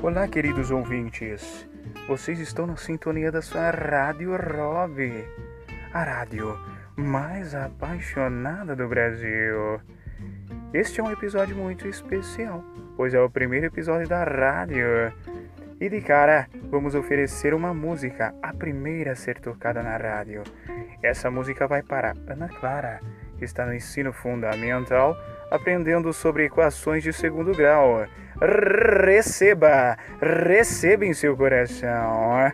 Olá, queridos ouvintes. Vocês estão na sintonia da sua Rádio Rob, a rádio mais apaixonada do Brasil. Este é um episódio muito especial, pois é o primeiro episódio da rádio. E de cara, vamos oferecer uma música, a primeira a ser tocada na rádio. Essa música vai para Ana Clara, que está no ensino fundamental, aprendendo sobre equações de segundo grau. Receba, receba em seu coração.